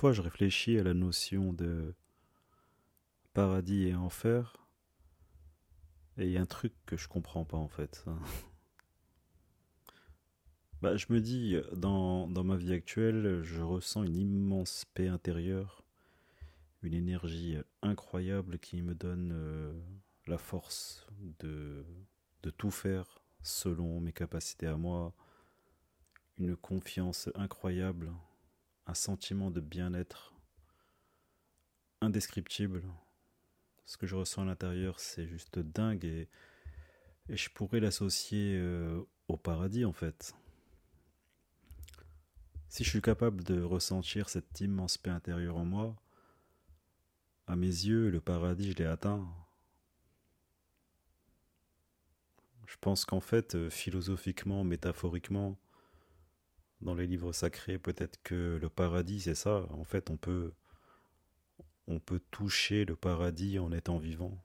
Parfois, je réfléchis à la notion de paradis et enfer, et il y a un truc que je comprends pas en fait. Bah, je me dis, dans, dans ma vie actuelle, je ressens une immense paix intérieure, une énergie incroyable qui me donne euh, la force de, de tout faire selon mes capacités à moi, une confiance incroyable, un sentiment de bien-être indescriptible. Ce que je ressens à l'intérieur, c'est juste dingue et, je pourrais l'associer euh, au paradis en fait. Si je suis capable de ressentir cette immense paix intérieure en moi, à mes yeux, le paradis, je l'ai atteint. Je pense qu'en fait, euh, philosophiquement, métaphoriquement, dans les livres sacrés, peut-être que le paradis, c'est ça. En fait, on peut, on peut toucher le paradis en étant vivant.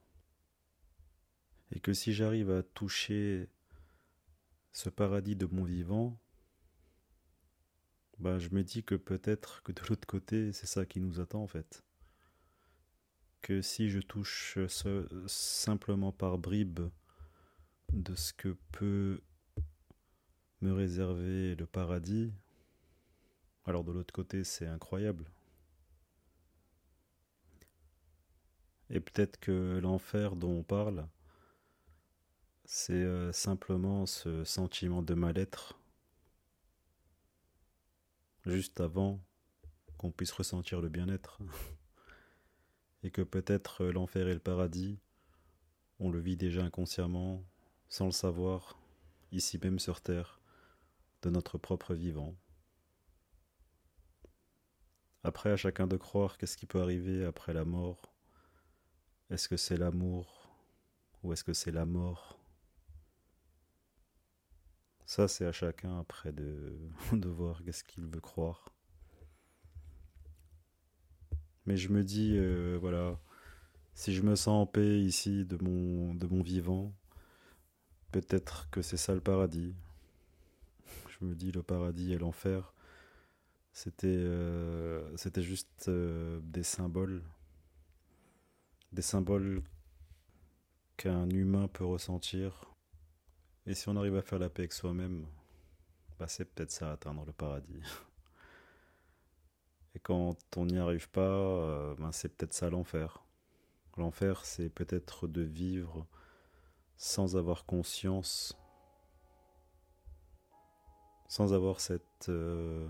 Et que si j'arrive à toucher ce paradis de mon vivant, bah, je me dis que peut-être que de l'autre côté, c'est ça qui nous attend en fait. Que si je touche ce, simplement par bribes de ce que peut me réserver le paradis, alors de l'autre côté, c'est incroyable. Et peut-être que l'enfer dont on parle, c'est euh, simplement ce sentiment de mal-être juste avant qu'on puisse ressentir le bien-être. et que peut-être euh, l'enfer et le paradis, on le vit déjà inconsciemment, sans le savoir, ici même sur Terre, notre propre vivant. Après, à chacun de croire qu'est-ce qui peut arriver après la mort. Est-ce que c'est l'amour ou est-ce que c'est la mort? Ça, c'est à chacun après de, de voir qu'est-ce qu'il veut croire. Mais je me dis, euh, voilà, si je me sens en paix ici de mon, de mon vivant, peut-être que c'est ça le paradis. Je me dis, le paradis et l'enfer, c'était euh, c'était juste euh, des symboles. Des symboles qu'un humain peut ressentir et si on arrive à faire la paix avec soi-même, bah c'est peut-être ça atteindre le paradis. Et quand on n'y arrive pas, euh, ben c'est peut-être ça l'enfer. L'enfer, c'est peut-être de vivre sans avoir conscience, sans avoir cette euh,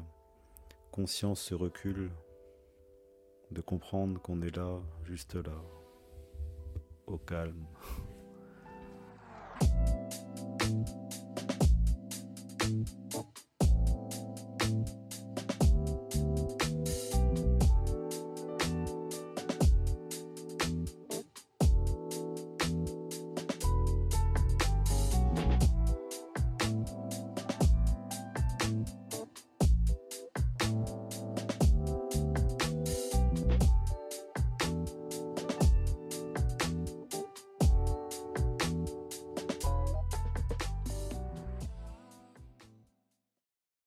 conscience, ce recul, de comprendre qu'on est là, juste là, au calme.